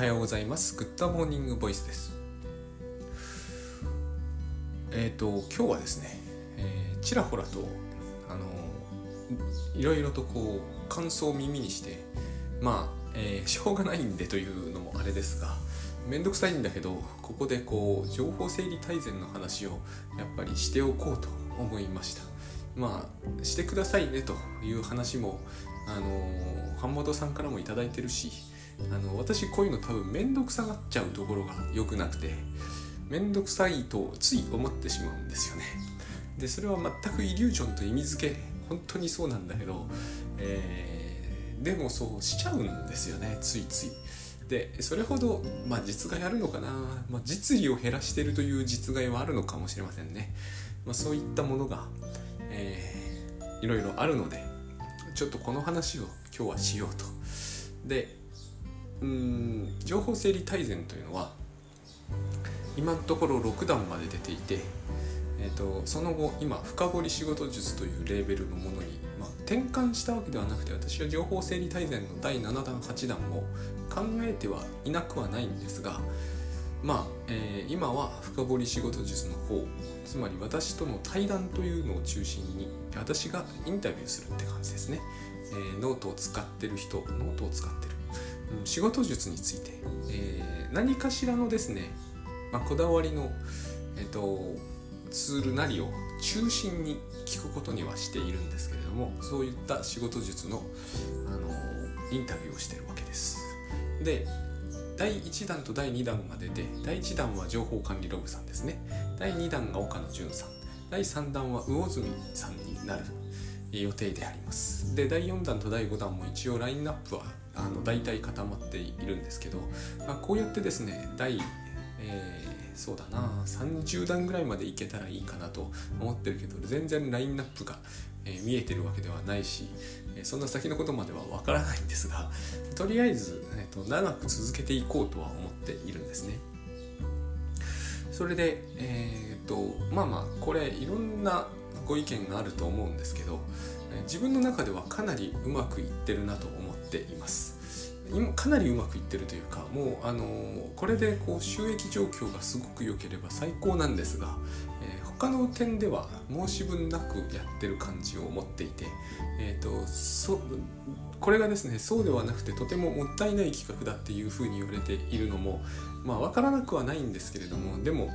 はようございます。グッドモーニングボイスです。えっ、ー、と今日はですね、えー、ちらほらとあのいろいろとこう感想を耳にしてまあ、えー、しょうがないんでというのもあれですがめんどくさいんだけどここでこう情報整理大全の話をやっぱりしておこうと思いました。まあしてくださいねという話もあの版元さんからも頂いてるしあの私こういうの多分めんどくさがっちゃうところが良くなくてめんどくさいとつい思ってしまうんですよね。でそれは全くイリュージョンと意味付け本当にそうなんだけど、えー、でもそうしちゃうんですよねついつい。でそれほど、まあ、実害あるのかな、まあ、実利を減らしてるという実害はあるのかもしれませんね、まあ、そういったものが、えー、いろいろあるのでちょっとこの話を今日はしようと。でうん情報整理大全というのは今のところ6段まで出ていて、えーと、その後今深掘り仕事術というレーベルのものに、まあ、転換したわけではなくて私は情報整理大全の第7弾8弾を考えてはいなくはないんですがまあ、えー、今は深掘り仕事術の方つまり私との対談というのを中心に私がインタビューするって感じですね、えー、ノートを使ってる人ノートを使ってる、仕事術について、えー、何かしらのですね、まあ、こだわりの、えーと、ツールなりを中心に聞くことにはしているんですけれどもそういった仕事術の、あのインタビューをしてるわけです。で第1弾と第2弾が出て第1弾は情報管理ログさんですね。第2弾が岡野潤さん。第3弾は魚住さんになる予定であります。で第4弾と第5弾も一応ラインナップはあの大体固まっているんですけど、まあ、こうやってですね第、えー、そうだな30弾ぐらいまでいけたらいいかなと思ってるけど全然ラインナップが、えー、見えてるわけではないしそんな先のことまではわからないんですがとりあえず、えーと、長く続けていこうとは思っているんですね。それで、えっ、ー、とまあまあこれいろんなご意見があると思うんですけど自分の中ではかなりうまくいってるなと思ています。今かなりうまくいってるというかもうあのこれでこう収益状況がすごく良ければ最高なんですが、えー、他の点では申し分なくやってる感じを持っていて、えーと、そこれがですねそうではなくてとてももったいない企画だっていうふうに言われているのもまあ分からなくはないんですけれどもでも、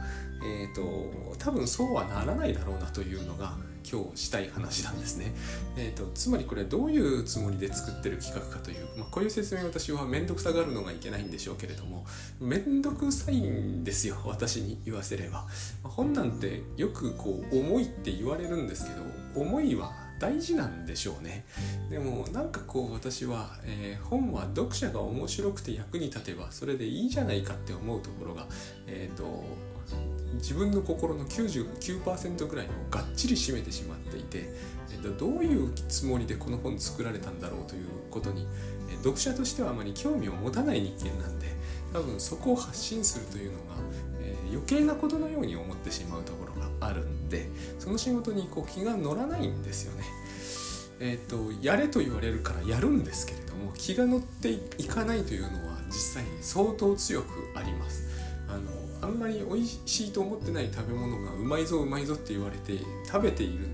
えーと多分そうはならないだろうなというのが今日したい話なんですね。えーと、つまりこれどういうつもりで作ってる企画かという、まあ、こういう説明私は面倒くさがるのがいけないんでしょうけれども面倒くさいんですよ私に言わせれば。本なんてよくこう重いって言われるんですけど重いは大事なんでしょうねでもなんかこう私は、えー、本は読者が面白くて役に立てばそれでいいじゃないかって思うところが、えーと自分の心の99%ぐらいをがっちり占めてしまっていてどういうつもりでこの本作られたんだろうということに読者としてはあまり興味を持たない人間なんで多分そこを発信するというのが、えー、余計なことのように思ってしまうところがあるんでその仕事にこう気が乗らないんですよね。えーと、やれと言われるからやるんですけれども気が乗っていかないというのは実際相当強くあります。あんまり美味しいと思ってない食べ物がうまいぞうまいぞって言われて食べている。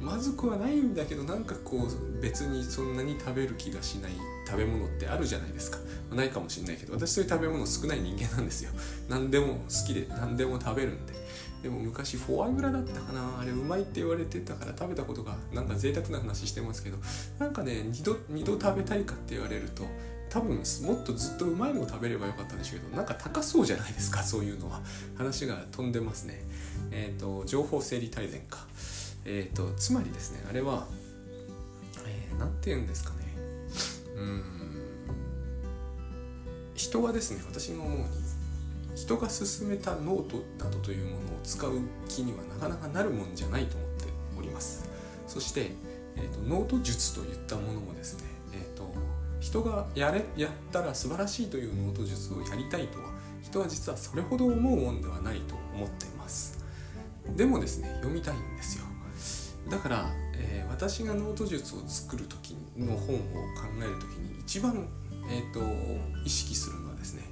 まずくはないんだけどなんかこう別にそんなに食べる気がしない食べ物ってあるじゃないですか。ないかもしれないけど私そういう食べ物少ない人間なんですよ。何でも好きで何でも食べるんで。でも昔フォアグラだったかな。あれうまいって言われてたから食べたことがなんか贅沢な話してますけどなんかね2度 ,2 度食べたいかって言われると多分もっとずっとうまいもの食べればよかったんでしょうけどなんか高そうじゃないですかそういうのは。話が飛んでますね。えっ、ー、と情報整理大全か。えっ、ー、とつまりですねあれはえー、て言うんですかね。うん。人はですね私の思うに人が勧めたノートなどというものを使う気にはなかなかなるもんじゃないと思っております。そして、えーと、ノート術といったものもですね、えーと人がやれやったら素晴らしいというノート術をやりたいとは人は実はそれほど思うもんではないと思っています。でもですね読みたいんですよ。だから、えー、私がノート術を作る時の本を考える時に一番、えーと、意識するのはですね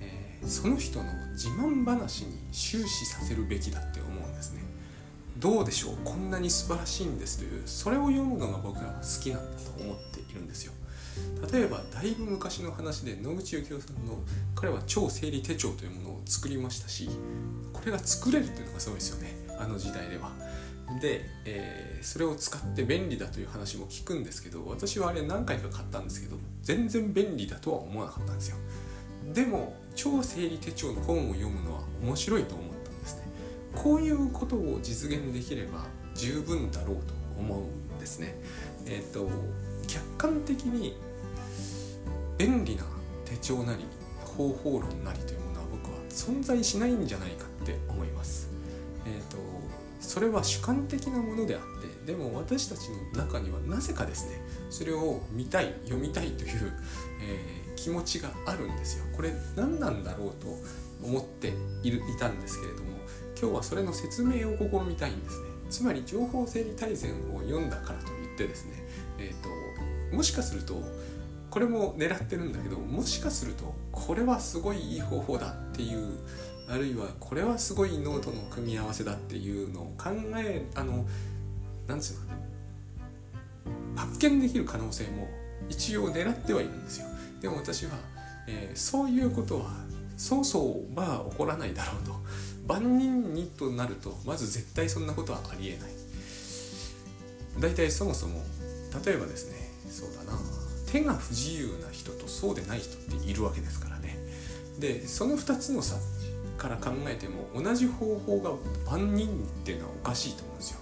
え、その人の自慢話に終始させるべきだって思うんですね。どうでしょうこんなに素晴らしいんですというそれを読むのが僕らは好きなんだと思っているんですよ。例えばだいぶ昔の話で野口幸雄さんの彼は超整理手帳というものを作りましたしこれが作れるっていうのがすごいですよねあの時代では。で、えー、それを使って便利だという話も聞くんですけど私はあれ何回か買ったんですけど全然便利だとは思わなかったんですよ。でも超整理手帳の本を読むのは面白いと思ったんですね。こういうことを実現できれば十分だろうと思うんですね。えっ、ー、と客観的に便利な手帳なり方法論なりというものは僕は存在しないんじゃないかって思います。えっ、ー、とそれは主観的なものであってでも私たちの中にはなぜかですねそれを見たい読みたいという、えー、気持ちがあるんですよ。これ何なんだろうと思っているいたんですけれども今日はそれの説明を試みたいんですね。つまり情報整理大全を読んだからといってですね、えーと、もしかするとこれも狙ってるんだけどもしかするとこれはすごいいい方法だっていうあるいはこれはすごいノートの組み合わせだっていうのを考えあの何て言うのかね発見できる可能性も一応狙ってはいるんですよ。でも私は、えー、そういうことはそうそうまあ起こらないだろうと。万人にとなるとまず絶対そんなことはありえない。大体そもそも例えばですねそうだな。手が不自由な人とそうでない人っているわけですからね。でその2つの差から考えても同じ方法が万人っていうのはおかしいと思うんですよ。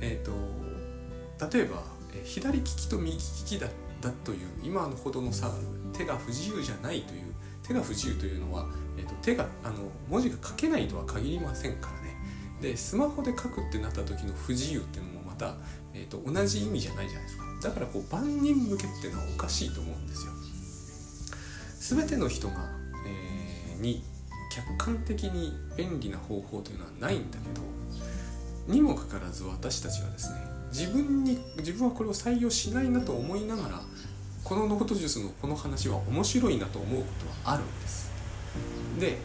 えっ、ー、と例えば左利きと右利きだだという今のほどの差手が不自由じゃないという手が不自由というのは、えーと、手があの文字が書けないとは限りませんからね。でスマホで書くってなった時の不自由っていうのもまた、えーと、と同じ意味じゃないじゃないですか。だからこう万人向けっていうのはおかしいと思うんですよ。全ての人が、えー、に客観的に便利な方法というのはないんだけどにもかかわらず私たちはですね自分に自分はこれを採用しないなと思いながらこのノート術のこの話は面白いなと思うことはあるんです。で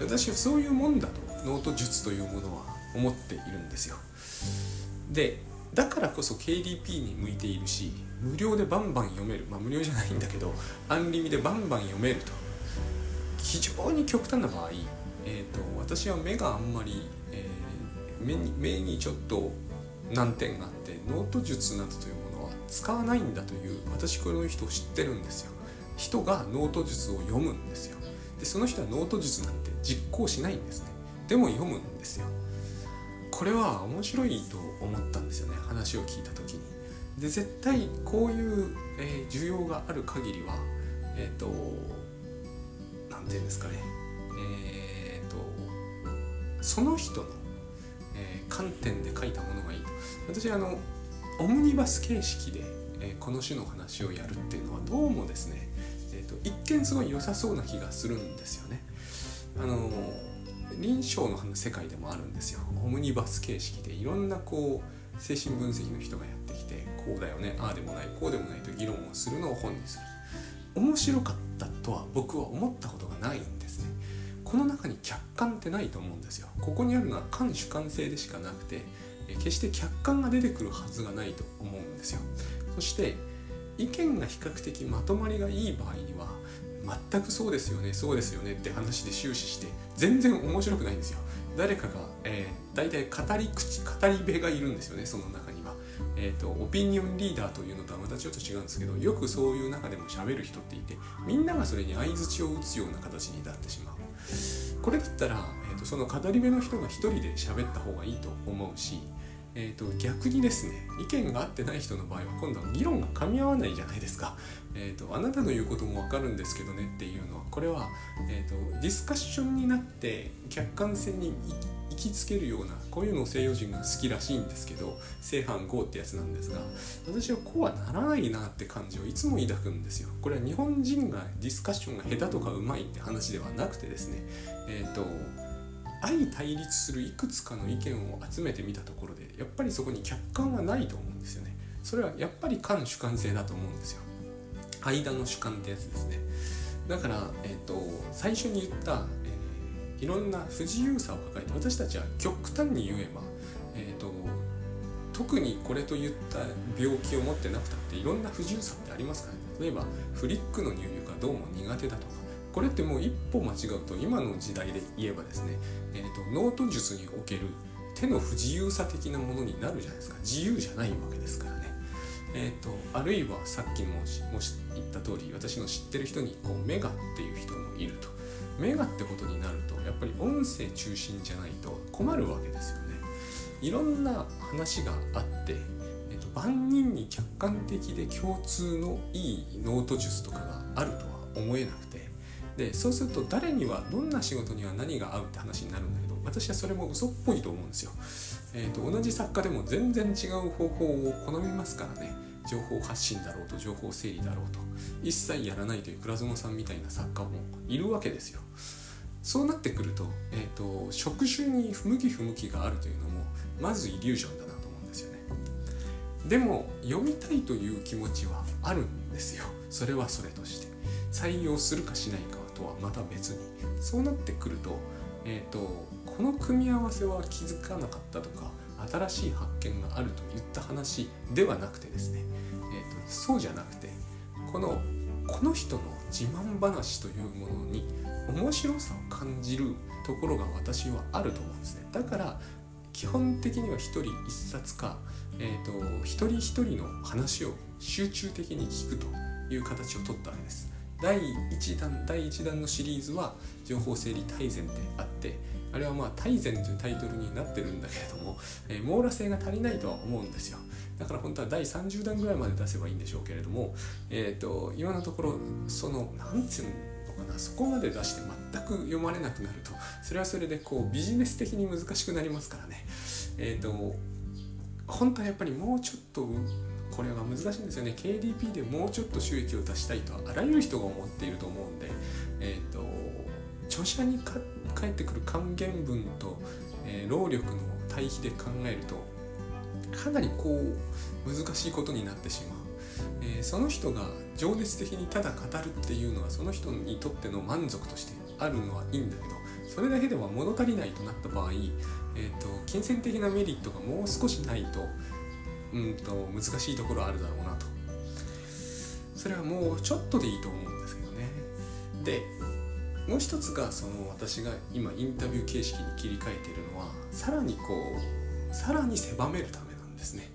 私はそういうもんだとノート術というものは思っているんですよ。でだからこそ KDP に向いているし無料でバンバン読める。まあ無料じゃないんだけどアンリミでバンバン読めると。非常に極端な場合、えーと、私は目があんまり、えー、目に目にちょっと難点があってノート術などというものは使わないんだという私この人を知ってるんですよ。人がノート術を読むんですよ。でその人はノート術なんて実行しないんですね。でも読むんですよ。これは面白いと思ったんですよね話を聞いた時に。で絶対こういう、えー、需要がある限りはえっ、ー、と何て言うんですかね。えっ、ー、とその人の、え、観点で書いたものがいいと。私あのオムニバス形式で、え、この種の話をやるっていうのはどうもですね、えーと、一見すごい良さそうな気がするんですよね。あの臨床の世界でもあるんですよ。オムニバス形式でいろんなこう精神分析の人がやってきてこうだよねああでもないこうでもないと議論をするのを本にする。面白かったとは僕は思ったことがないんですね。この中に客観ってないと思うんですよ。ここにあるのは観主観性でしかなくて決して客観が出てくるはずがないと思うんですよ。そして意見が比較的まとまりがいい場合には全くそうですよねそうですよねって話で終始して全然面白くないんですよ。誰かが、えー、大体語り口語り部がいるんですよねその中には。えーと、オピニオンリーダーというのとはまたちょっと違うんですけどよくそういう中でも喋る人っていてみんながそれに相づちを打つような形になってしまう。これだったら、えーと、その語り部の人が一人で喋った方がいいと思うし、えーと、逆にですね意見が合ってない人の場合は今度は議論が噛み合わないじゃないですか、えー、とあなたの言うことも分かるんですけどねっていうのはこれは、えー、とディスカッションになって客観性に行きつけるようなこういうのを西洋人が好きらしいんですけど正反合ってやつなんですが私はこうはならないなって感じをいつも抱くんですよ。これは日本人がディスカッションが下手とかうまいって話ではなくてですねえっ、ー、と相対立するいくつかの意見を集めてみたところでやっぱりそこに客観はないと思うんですよね。それはやっぱり観主観性だと思うんですよ。間の主観ってやつですね。だから、えーと、最初に言った、えー、いろんな不自由さを抱えて私たちは極端に言えば、えーと、特にこれといった病気を持ってなくたっていろんな不自由さってありますからね。例えばフリックの入力がどうも苦手だとかこれってもう一歩間違うと今の時代で言えばですね、えーと、ノート術における手の不自由さ的なものになるじゃないですか。自由じゃないわけですからね。えーと、あるいはさっきももし言った通り私の知ってる人にこうメガっていう人もいると。メガってことになるとやっぱり音声中心じゃないと困るわけですよね。いろんな話があって、えーと、万人に客観的で共通のいいノート術とかがあるとは思えなくて。でそうすると誰にはどんな仕事には何が合うって話になるんだけど私はそれも嘘っぽいと思うんですよ。えーと、同じ作家でも全然違う方法を好みますからね情報発信だろうと情報整理だろうと一切やらないという倉園さんみたいな作家もいるわけですよ。そうなってくると,、えーと、職種に不向き不向きがあるというのもまずイリュージョンだなと思うんですよね。でも読みたいという気持ちはあるんですよ。それはそれとして。採用するかしないかははまた別に。そうなってくると,、えーとこの組み合わせは気づかなかったとか新しい発見があるといった話ではなくてですね、えーと、そうじゃなくてこのこの人の自慢話というものに面白さを感じるところが私はあると思うんですねだから基本的には一人一冊か、えーと、一人一人の話を集中的に聞くという形をとったわけです第1弾第1弾のシリーズは情報整理大全であってあれはまあ大全というタイトルになってるんだけれども、えー、網羅性が足りないとは思うんですよ。だから本当は第30弾ぐらいまで出せばいいんでしょうけれども、えーと、今のところその何て言うのかなそこまで出して全く読まれなくなるとそれはそれでこうビジネス的に難しくなりますからね。えっ、ー、と本当はやっぱりもうちょっとこれは難しいんですよね。KDP でもうちょっと収益を出したいとあらゆる人が思っていると思うんでえ、ー、と著者に返ってくる還元分と、えー、労力の対比で考えるとかなりこう難しいことになってしまう、えー、その人が情熱的にただ語るっていうのはその人にとっての満足としてあるのはいいんだけどそれだけでは物足りないとなった場合、えーと、金銭的なメリットがもう少しないとうんと難しいところあるだろうなとそれはもうちょっとでいいと思うんですけどねでもう一つがその私が今インタビュー形式に切り替えているのはさらにこうさらに狭めるためなんですね。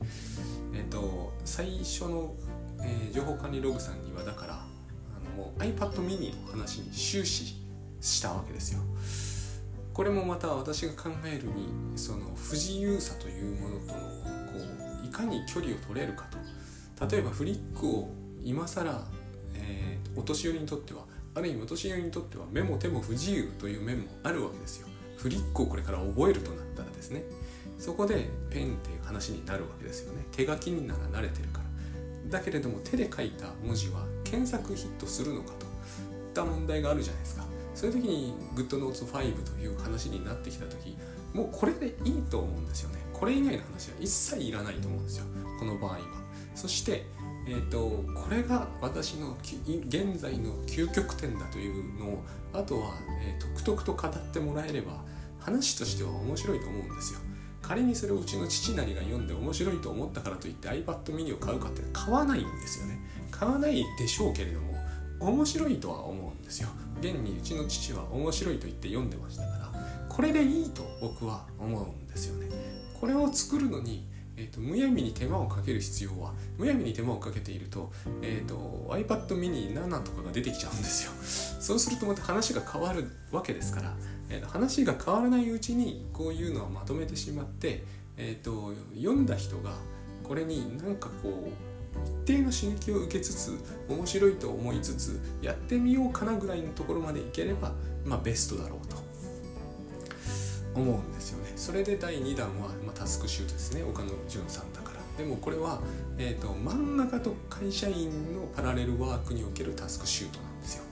えっ、と最初の、えー、情報管理ログさんにはだからあのもう iPad mini の話に終始したわけですよ。これもまた私が考えるにその不自由さというものとのこういかに距離を取れるかと。例えばフリックを今更、えー、お年寄りにとってはある意味お年寄りにとっては目も手も不自由という面もあるわけですよ。フリックをこれから覚えるとなったらですね。そこでペンっていう話になるわけですよね。手書きになら慣れてるから。だけれども手で書いた文字は検索ヒットするのかと。いった問題があるじゃないですか。そういう時に GoodNotes5 という話になってきた時もうこれでいいと思うんですよね。これ以外の話は一切いらないと思うんですよ。この場合は。そしてえーと、これが私の現在の究極点だというのをあとは、えー、とくとくと語ってもらえれば話としては面白いと思うんですよ。仮にそれをうちの父なりが読んで面白いと思ったからといって iPad mini を買うかって買わないんですよね。買わないでしょうけれども面白いとは思うんですよ。現にうちの父は面白いと言って読んでましたからこれでいいと僕は思うんですよね。これを作るのにえーと、むやみに手間をかける必要はむやみに手間をかけていると,、えーと、iPad mini 7とかが出てきちゃうんですよ。そうするとまた話が変わるわけですから、えーと、話が変わらないうちにこういうのはまとめてしまって、えー、と読んだ人がこれになんかこう一定の刺激を受けつつ面白いと思いつつやってみようかなぐらいのところまでいければまあベストだろうと。思うんですよね。それで第2弾は、まあ、タスクシュートですね。岡野潤さんだから。でもこれは、えーと、真ん中と会社員のパラレルワークにおけるタスクシュートなんですよ。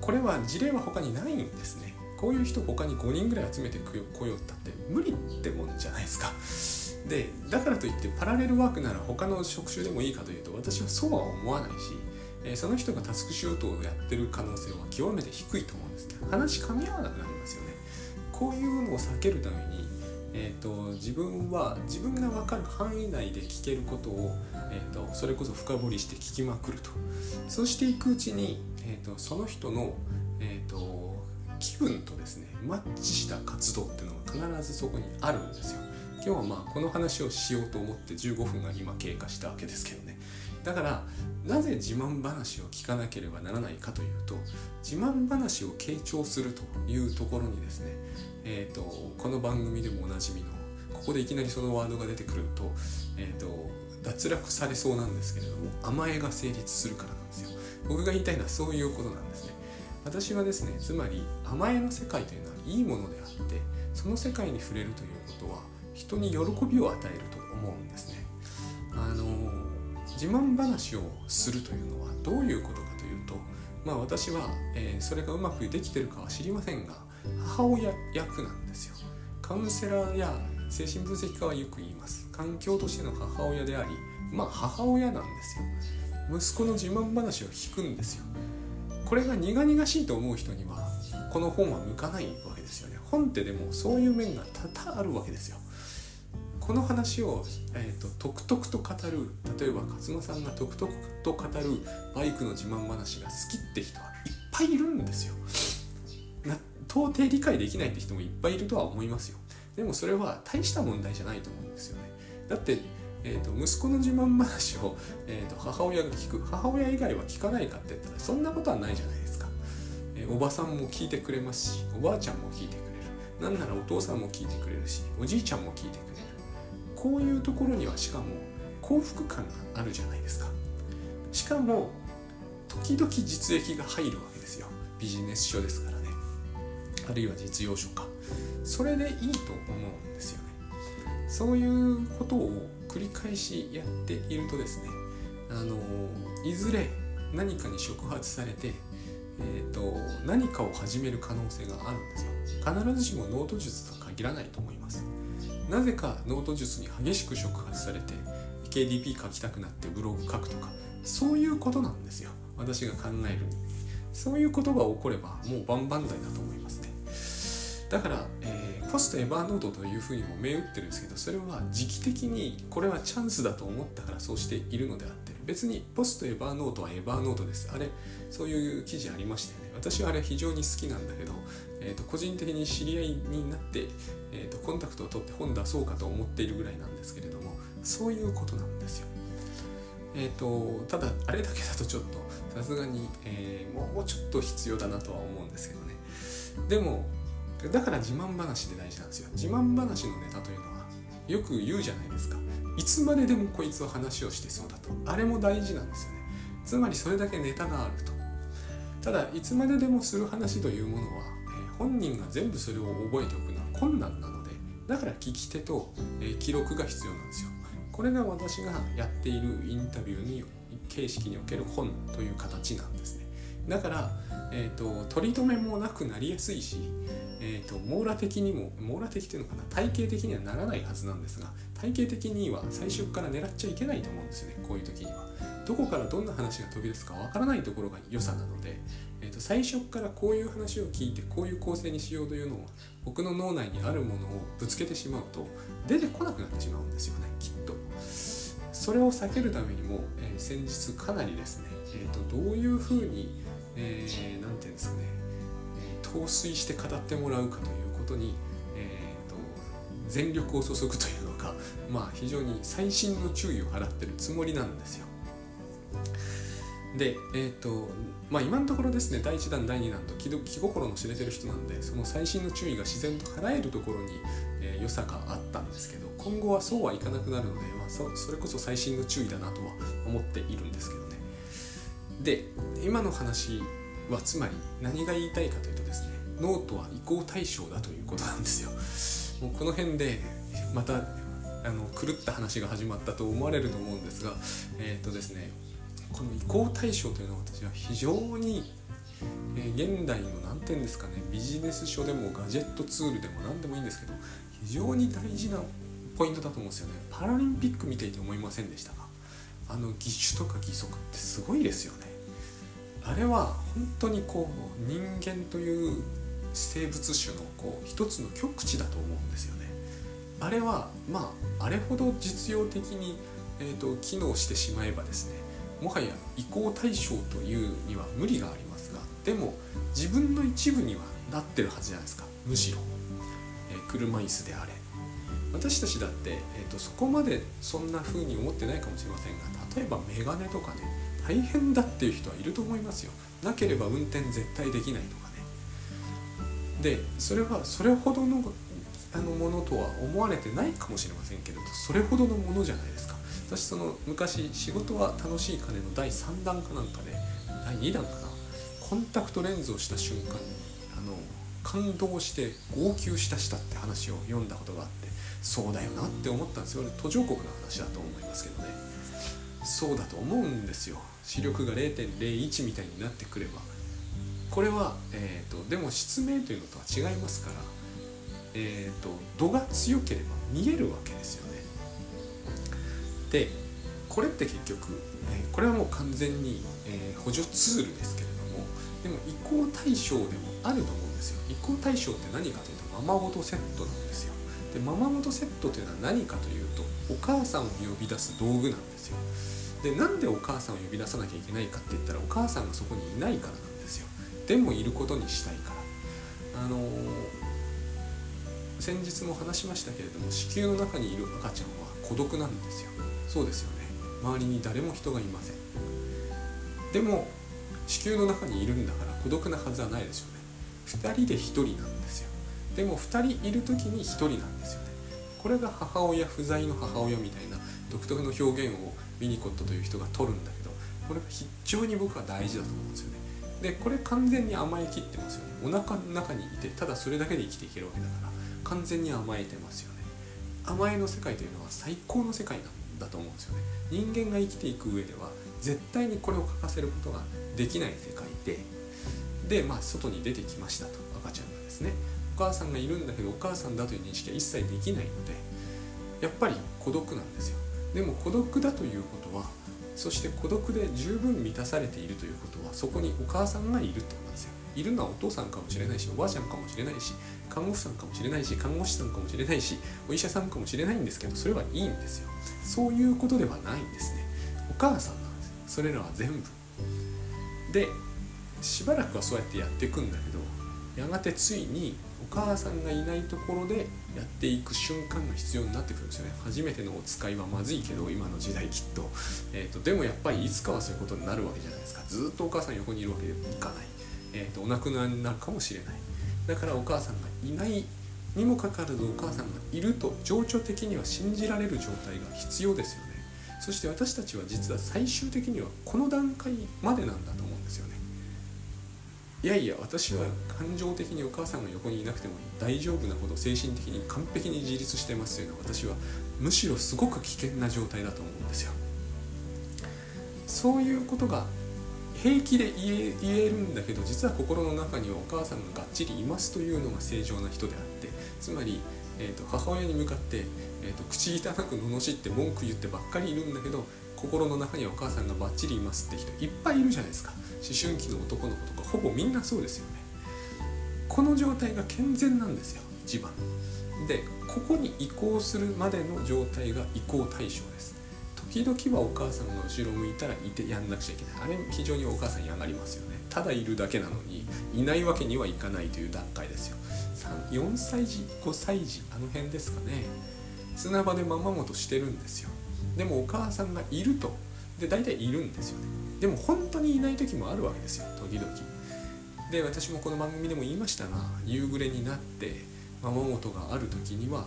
これは事例は他にないんですね。こういう人他に5人ぐらい集めてこようったって無理ってもんじゃないですか。でだからといってパラレルワークなら他の職種でもいいかというと私はそうは思わないしえー、その人がタスクシュートをやってる可能性は極めて低いと思うんです。話噛み合わなくなりますよね。こういうのを避けるために、えーと、自分は自分が分かる範囲内で聞けることを、えーと、それこそ深掘りして聞きまくると。そうしていくうちに、えーと、その人の、えー、と気分とですねマッチした活動っていうのが必ずそこにあるんですよ。今日はまあこの話をしようと思って15分が今経過したわけですけどね。だからなぜ自慢話を聞かなければならないかというと自慢話を傾聴するというところにですね、えーと、この番組でもおなじみのここでいきなりそのワードが出てくると,、えーと、脱落されそうなんですけれども甘えが成立するからなんですよ。僕が言いたいのはそういうことなんですね。私はですねつまり甘えの世界というのはいいものであってその世界に触れるということは人に喜びを与えると思うんですね。あの自慢話をするというのはどういうことかというと、まあ、私は、えー、それがうまくできてるかは知りませんが母親役なんですよ。カウンセラーや精神分析家はよく言います。環境としての母親でありまあ母親なんですよ。息子の自慢話を聞くんですよ。これが苦々しいと思う人にはこの本は向かないわけですよね。本ってでもそういう面が多々あるわけですよ。この話を、えーと、とくとくと語る例えば勝間さんがとくとくと語るバイクの自慢話が好きって人はいっぱいいるんですよ。な到底理解できないって人もいっぱいいるとは思いますよ。でもそれは大した問題じゃないと思うんですよね。だって、えーと、息子の自慢話を、えーと、母親が聞く母親以外は聞かないかって言ったらそんなことはないじゃないですか。えー、おばさんも聞いてくれますしおばあちゃんも聞いてくれる。なんならお父さんも聞いてくれるしおじいちゃんも聞いてくれる。こういうところにはしかも幸福感があるじゃないですか。しかも時々実益が入るわけですよ。ビジネス書ですからね。あるいは実用書か。それでいいと思うんですよね。そういうことを繰り返しやっているとですねあのいずれ何かに触発されて、えーと、と何かを始める可能性があるんですよ。必ずしもノート術とは限らないと思います。なぜかノート術に激しく触発されて KDP 書きたくなってブログ書くとかそういうことなんですよ。私が考える。にそういうことが起こればもう万々歳だと思いますね。だから、えー、ポストエバーノートというふうにも銘打ってるんですけどそれは時期的にこれはチャンスだと思ったからそうしているのであって別にポストエバーノートはエバーノートです。あれそういう記事ありましたよね。私はあれ非常に好きなんだけど、えーと、個人的に知り合いになって、えーと、コンタクトを取って本出そうかと思っているぐらいなんですけれどもそういうことなんですよ。えーと、ただあれだけだとちょっとさすがに、えー、もうちょっと必要だなとは思うんですけどね。でもだから自慢話で大事なんですよ。自慢話のネタというのはよく言うじゃないですか。いつまででもこいつは話をしてそうだと。あれも大事なんですよね。つまりそれだけネタがあると。ただいつまででもする話というものは、本人が全部それを覚えておくのは困難なのでだから聞き手と、え、記録が必要なんですよ。これが私がやっているインタビューに形式における本という形なんですね。だから、えーと、取り留めもなくなりやすいし、えーと、網羅的にも網羅的というのかな？体系的にはならないはずなんですが体系的には最初から狙っちゃいけないと思うんですよねこういう時には。どこからどんな話が飛び出すかわからないところが良さなので、えーと、最初からこういう話を聞いてこういう構成にしようというのを僕の脳内にあるものをぶつけてしまうと出てこなくなってしまうんですよねきっと。それを避けるためにも、えー、先日かなりですね、えーと、どういうふうに何、えー、て言うんですかね、陶酔して語ってもらうかということに、えーと全力を注ぐというのかまあ非常に細心の注意を払ってるつもりなんですよ。で、えーとまあ、今のところですね第1弾第2弾と気心の知れてる人なんでその細心の注意が自然と払えるところに、えー、良さがあったんですけど今後はそうはいかなくなるので、まあ、そそれこそ細心の注意だなとは思っているんですけどね。で今の話はつまり何が言いたいかというとですねノートは移行対象だということなんですよ。もうこの辺でまたあの狂った話が始まったと思われると思うんですがえっ、ー、とですねこの移行対象というのは私は非常に、え、現代の何て言うんですかねビジネス書でもガジェットツールでも何でもいいんですけど非常に大事なポイントだと思うんですよね。パラリンピック見ていて思いませんでしたがあの義手とか義足ってすごいですよね。あれは本当にこう人間という生物種のこう一つの極致だと思うんですよね。あれはまああれほど実用的に、えーと、機能してしまえばですねもはや移行対象というには無理がありますがでも自分の一部にはなってるはずじゃないですか。むしろ、えー、車椅子であれ。私たちだって、えーと、そこまでそんな風に思ってないかもしれませんが例えばメガネとかね大変だっていう人はいると思いますよ。なければ運転絶対できないとかね。でそれはそれほどのあのものとは思われてないかもしれませんけれどそれほどのものじゃないですか。私その昔仕事は楽しい金の第3弾かなんかで第2弾かな。コンタクトレンズをした瞬間にあの感動して号泣したしたって話を読んだことがあってそうだよなって思ったんですよ。途上国の話だと思いますけどね。そうだと思うんですよ。視力が0.01みたいになってくれば。これは、えーと、でも失明というのとは違いますから、えーと、度が強ければ見えるわけですよね。でこれって結局、え、これはもう完全に、え、補助ツールですけれどもでも移行対象でもあると思うんですよ。移行対象って何かというとままごとセットなんですよ。でママ元セットというのは何かというとお母さんを呼び出す道具なんですよ。でなんでお母さんを呼び出さなきゃいけないかって言ったらお母さんがそこにいないからなんですよ。でもいることにしたいから。あのー、先日も話しましたけれども子宮の中にいる赤ちゃんは孤独なんですよ。そうですよね。周りに誰も人がいません。でも子宮の中にいるんだから孤独なはずはないですよね。2人で1人なんですよ。でも2人いる時に1人なんですよね。これが母親不在の母親みたいな独特の表現をミニコットという人が取るんだけどこれが非常に僕は大事だと思うんですよね。でこれ完全に甘えきってますよね。お腹の中にいてただそれだけで生きていけるわけだから完全に甘えてますよね。甘えの世界というのは最高の世界なんですだと思うんですよね。人間が生きていく上では絶対にこれを欠かせることができない世界ででまあ外に出てきましたと赤ちゃんがですね。お母さんがいるんだけどお母さんだという認識は一切できないのでやっぱり孤独なんですよ。でも孤独だということはそして孤独で十分満たされているということはそこにお母さんがいるってことなんですよ。いるのはお父さんかもしれないしおばあちゃんかもしれないし看護婦さんかもしれないし看護師さんかもしれないしお医者さんかもしれないんですけどそれはいいんですよ。そういうことではないんですね。お母さんなんですそれらは全部。でしばらくはそうやってやっていくんだけどやがてついにお母さんがいないところでやっていく瞬間が必要になってくるんですよね。初めてのお使いはまずいけど今の時代きっと,、えーと、でもやっぱりいつかはそういうことになるわけじゃないですか。ずっとお母さん横にいるわけにはいかない、えーと、お亡くなりになるかもしれない。だからお母さんがいないにもかかわらずお母さんがいると情緒的には信じられる状態が必要ですよね。そして私たちは実は最終的にはこの段階までなんだと思うんですよね。いやいや私は感情的にお母さんが横にいなくても大丈夫なほど精神的に完璧に自立してますというのは私はむしろすごく危険な状態だと思うんですよ。そういうことが平気で言えるんだけど実は心の中にはお母さんががっちりいますというのが正常な人であってつまり、えーと、母親に向かって、えーと、口汚く罵って文句言ってばっかりいるんだけど心の中にはお母さんがバッチリいますって人いっぱいいるじゃないですか。思春期の男の子とかほぼみんなそうですよね。この状態が健全なんですよ一番。でここに移行するまでの状態が移行対象です。時々はお母さんが後ろ向いたらいてやんなくちゃいけない。あれ非常にお母さん嫌がりますよね。ただいるだけなのにいないわけにはいかないという段階ですよ。4歳児5歳児あの辺ですかね。砂場でままごとしてるんですよ。でもお母さんがいると。で大体いるんですよね。でも本当にいない時もあるわけですよ時々。で私もこの番組でも言いましたが夕暮れになってままごとがある時には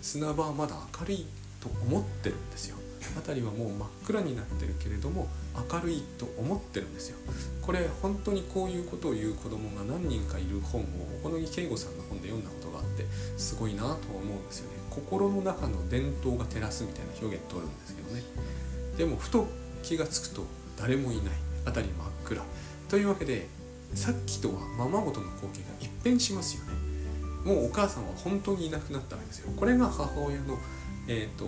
砂場はまだ明るいと思ってるんですよ。辺りはもう真っ暗になってるけれども明るいと思ってるんですよ。これ本当にこういうことを言う子供が何人かいる本を小野木恵吾さんの本で読んだことがあってすごいなと思うんですよね。心の中の伝統が照らすみたいな表現取るんですけどね。でもふと気が付くと誰もいない。辺り真っ暗。というわけでさっきとはままごとの光景が一変しますよね。もうお母さんは本当にいなくなったわけですよ。これが母親のえっ、ー、と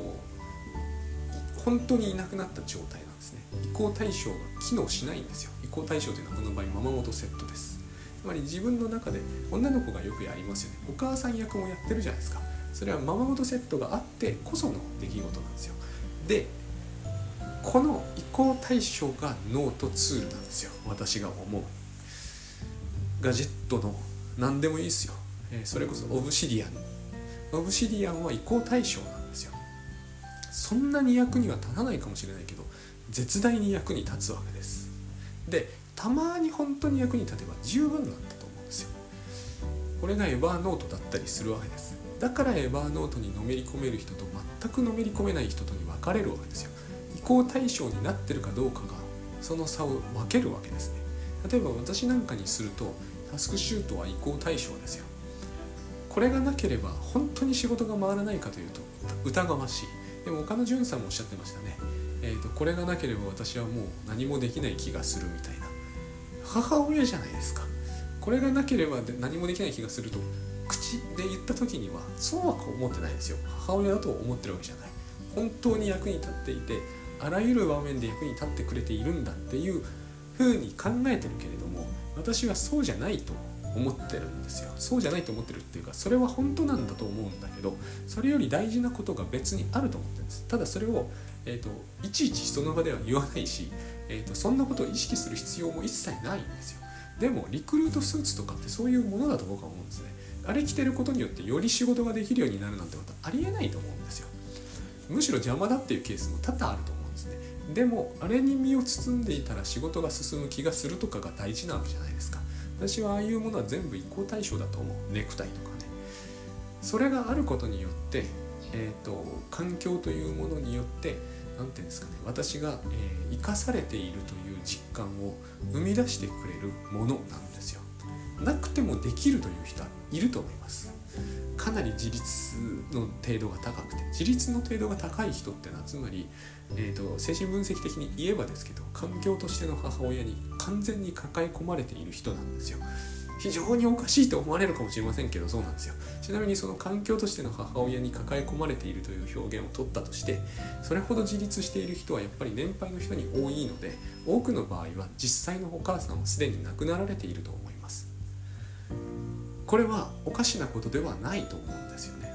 本当にいなくなった状態なんですね。移行対象が機能しないんですよ。移行対象というのはこの場合ままごとセットです。つまり自分の中で女の子がよくやりますよね。お母さん役もやってるじゃないですか。それはままごとセットがあってこその出来事なんですよ。でこの移行対象がノートツールなんですよ。私が思う。ガジェットの何でもいいですよ、え、それこそオブシディアン。オブシディアンは移行対象なんですそんなに役には立たないかもしれないけど絶大に役に立つわけです。でたまに本当に役に立てば十分なんだと思うんですよ。これがエヴァーノートだったりするわけです。だからエヴァーノートにのめり込める人と全くのめり込めない人とに分かれるわけですよ。移行対象になってるかどうかがその差を分けるわけですね。例えば私なんかにするとタスクシュートは移行対象ですよ。これがなければ本当に仕事が回らないかというと疑わしい。でも岡野潤さんもおっしゃってましたね。えーと、これがなければ私はもう何もできない気がするみたいな。母親じゃないですか。これがなければ何もできない気がすると口で言った時にはそうは思ってないですよ。母親だと思ってるわけじゃない。本当に役に立っていてあらゆる場面で役に立ってくれているんだっていうふうに考えてるけれども私はそうじゃないと思ってるんですよ。そうじゃないと思ってるっていうかそれは本当なんだと思うんだけどそれより大事なことが別にあると思ってるんです。ただそれをえーと、いちいちその場では言わないし、えーと、そんなことを意識する必要も一切ないんですよ。でもリクルートスーツとかってそういうものだと僕は思うんですね。あれ着てることによってより仕事ができるようになるなんてことはありえないと思うんですよ。むしろ邪魔だっていうケースも多々あると思うんですね。でもあれに身を包んでいたら仕事が進む気がするとかが大事なわけじゃないですか。私はああいうものは全部移行対象だと思う。ネクタイとかね。それがあることによって、えーと環境というものによって何て言うんですかね。私が、えー、生かされているという実感を生み出してくれるものなんですよ。なくてもできるという人はいると思います。かなり自立の程度が高くて自立の程度が高い人ってのはつまり、えーと精神分析的に言えばですけど環境としての母親に完全に抱え込まれている人なんですよ。非常におかしいと思われるかもしれませんけどそうなんですよ。ちなみにその環境としての母親に抱え込まれているという表現を取ったとしてそれほど自立している人はやっぱり年配の人に多いので多くの場合は実際のお母さんはすでに亡くなられていると思これはおかしなことではないと思うんですよね。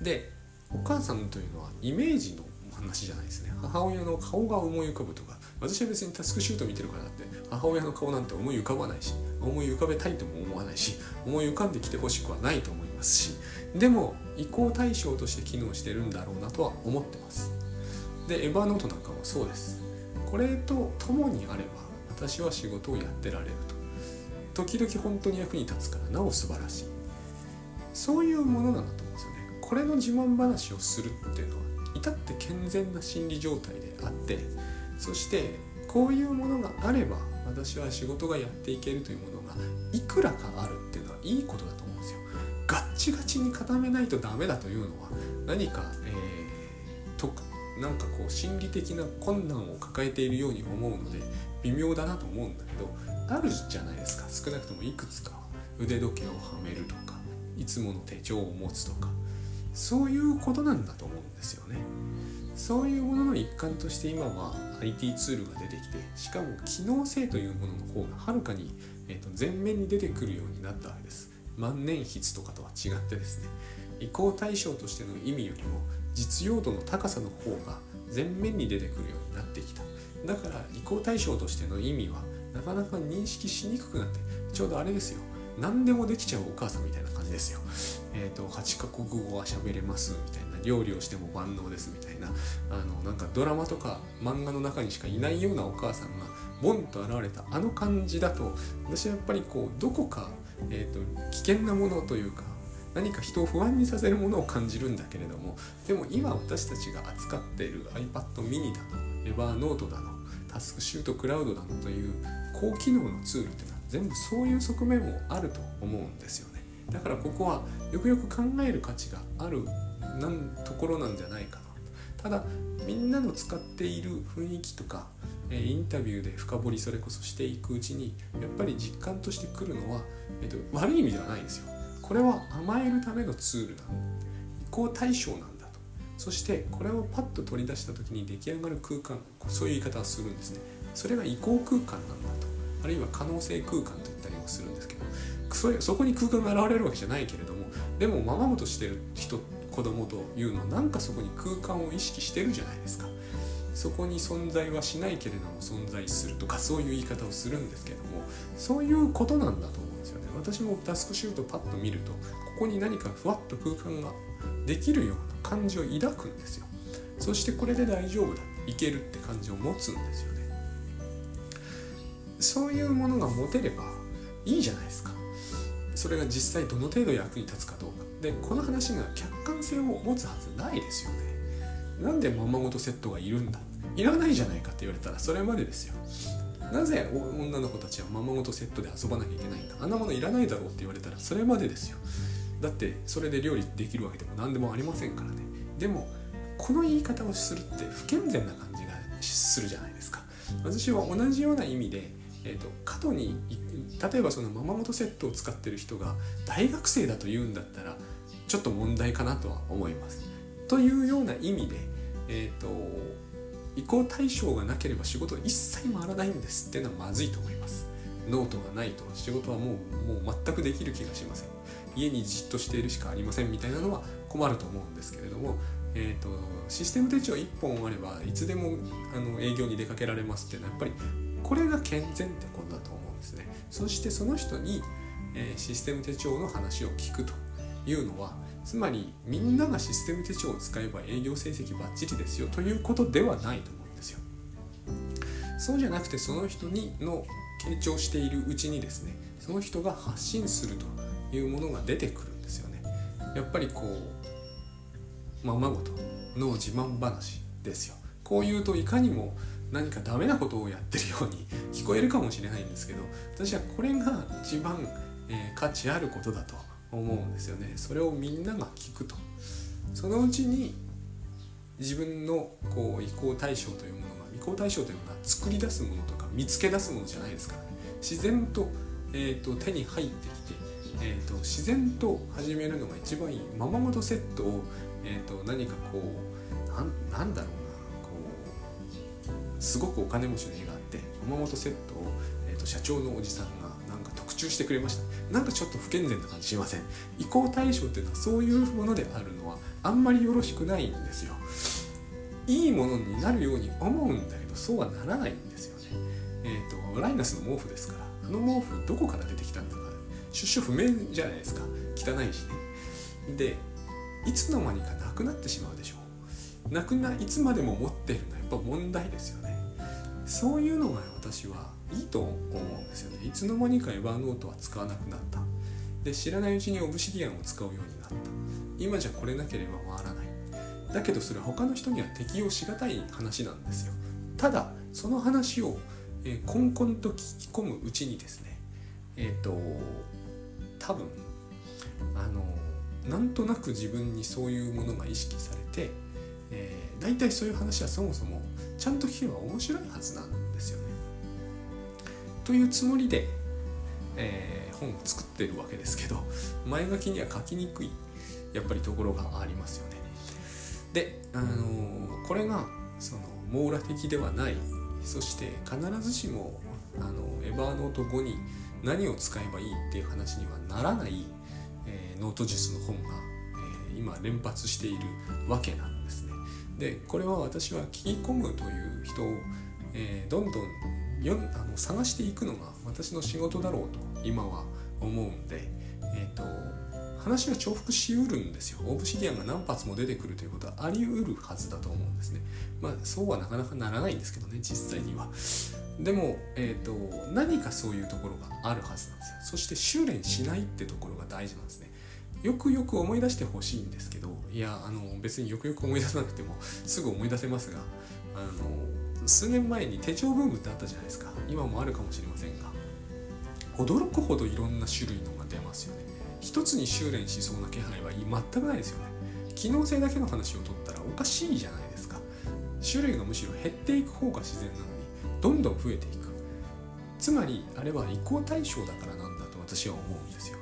でお母さんというのはイメージの話じゃないですね。母親の顔が思い浮かぶとか私は別にタスクシュート見てるからって母親の顔なんて思い浮かばないし思い浮かべたいとも思わないし思い浮かんできてほしくはないと思いますしでも移行対象として機能してるんだろうなとは思ってます。でエヴァノートなんかもそうです。これと共にあれば私は仕事をやってられると。時々本当に役に立つからなお素晴らしいそういうものなんだと思うんですよねこれの自慢話をするっていうのは至って健全な心理状態であってそしてこういうものがあれば私は仕事がやっていけるというものがいくらかあるっていうのはいいことだと思うんですよ。ガッチガチに固めないとダメだというのは何か、えー、となんかこう心理的な困難を抱えているように思うので微妙だなと思うんだけどあるじゃないですか。少なくともいくつか。腕時計をはめるとかいつもの手帳を持つとか。そういうことなんだと思うんですよね。そういうものの一環として今は IT ツールが出てきてしかも機能性というものの方がはるかに、えー、と前面に出てくるようになったわけです。万年筆とかとは違ってですね。移行対象としての意味よりも実用度の高さの方が前面に出てくるようになってきた。だから移行対象としての意味はなかなか認識しにくくなってちょうどあれですよ。何でもできちゃうお母さんみたいな感じですよ。えっ、ー、と8カ国語は喋れますみたいな料理をしても万能ですみたいな。あのなんかドラマとか漫画の中にしかいないようなお母さんがボンと現れたあの感じだと私はやっぱりこうどこか、えーと、危険なものというか何か人を不安にさせるものを感じるんだけれどもでも今私たちが扱っている iPad mini だのエバーノートだのタスクシュートクラウドだのという高機能のツールっていうのは全部そういう側面もあると思うんですよね。だからここはよくよく考える価値があるなんところなんじゃないかなただみんなの使っている雰囲気とかインタビューで深掘りそれこそしていくうちにやっぱり実感としてくるのは、えっと、悪い意味ではないんですよ。これは甘えるためのツールなの。移行対象なんだと。そしてこれをパッと取り出した時に出来上がる空間。そういう言い方をするんですね。それが移行空間なんだと。あるいは可能性空間と言ったりもするんですけど。そそこに空間が現れるわけじゃないけれどもでもままごとしてる人子供というのはなんかそこに空間を意識してるじゃないですか。そこに存在はしないけれども存在するとかそういう言い方をするんですけどもそういうことなんだと思う。私もタスクシュートパッと見るとここに何かふわっと空間ができるような感じを抱くんですよ。そしてこれで大丈夫だ。いけるって感じを持つんですよね。そういうものが持てればいいじゃないですか。それが実際どの程度役に立つかどうか。でこの話が客観性を持つはずないですよね。なんでままごとセットがいるんだ。いらないじゃないかって言われたらそれまでですよ。なぜ女の子たちはままごとセットで遊ばなきゃいけないんだ？あんなものいらないだろうって言われたらそれまでですよ。だってそれで料理できるわけでも何でもありませんからね。でもこの言い方をするって不健全な感じがするじゃないですか。私は同じような意味で、えーと、過度に例えばそのままごとセットを使ってる人が大学生だと言うんだったらちょっと問題かなとは思います。というような意味でえっ、ー、と移行対象がなければ仕事一切回らないんですっていうのはまずいと思います。ノートがないと仕事はもうもう全くできる気がしません。家にじっとしているしかありませんみたいなのは困ると思うんですけれども、えーと、システム手帳1本あればいつでもあの営業に出かけられますっていうのはやっぱりこれが健全ってことだと思うんですね。そしてその人に、えー、システム手帳の話を聞くというのはつまりみんながシステム手帳を使えば営業成績バッチリですよということではないと思うんですよ。そうじゃなくてその人にの傾聴しているうちにですねその人が発信するというものが出てくるんですよね。やっぱりこうままごとの自慢話ですよ。こう言うといかにも何かダメなことをやってるように聞こえるかもしれないんですけど私はこれが一番、えー、価値あることだと思うんですよね。それをみんなが聞くと。そのうちに自分のこう移行対象というものが移行対象というのは作り出すものとか見つけ出すものじゃないですからね。自然と,、えーと、手に入ってきて、えーと、自然と始めるのが一番いい。ままごとセットを、えーと、何かこうなんだろうな。こうすごくお金持ちの家があってままごとセットを、えー、と社長のおじさんが注してくれました。なんかちょっと不健全な感じしません？移行対象っていうのはそういうものであるのはあんまりよろしくないんですよ。いいものになるように思うんだけどそうはならないんですよね。えっ、ー、とライナスの毛布ですからあの毛布どこから出てきたんだか出所不明じゃないですか。汚いしね。でいつの間にかなくなってしまうでしょう。なくないつまでも持ってるのはやっぱ問題ですよね。そういうのが私はいいと思うんですよね。いつの間にかエヴァーノートは使わなくなった。で知らないうちにオブシディアンを使うようになった。今じゃこれなければ回らない。だけどそれ他の人には適用しがたい話なんですよ。ただその話を、えー、こんこんと聞き込むうちにですねえっ、ー、と多分あのなんとなく自分にそういうものが意識されて、えー、大体そういう話はそもそもちゃんと聞けば面白いはずなんでというつもりで、えー、本を作ってるわけですけど前書きには書きにくいやっぱりところがありますよね。で、あのー、これがその網羅的ではないそして必ずしもあのエバーノート後に何を使えばいいっていう話にはならない、えー、ノート術の本が、えー、今連発しているわけなんですね。でこれは私は聞き込むという人を、えー、どんどんよあの探していくのが私の仕事だろうと今は思うんで、えーと、話は重複しうるんですよ。オブシディアンが何発も出てくるということはありうるはずだと思うんですね。まあそうはなかなかならないんですけどね実際には。でも、えーと、何かそういうところがあるはずなんですよ。そして修練しないってところが大事なんですね。よくよく思い出してほしいんですけどいやあの別によくよく思い出さなくてもすぐ思い出せますがあの数年前に手帳ブームってあったじゃないですか。今もあるかもしれませんが。驚くほどいろんな種類のが出ますよね。一つに修練しそうな気配は全くないですよね。機能性だけの話を取ったらおかしいじゃないですか。種類がむしろ減っていく方が自然なのにどんどん増えていく。つまりあれは移行対象だからなんだと私は思うんですよ。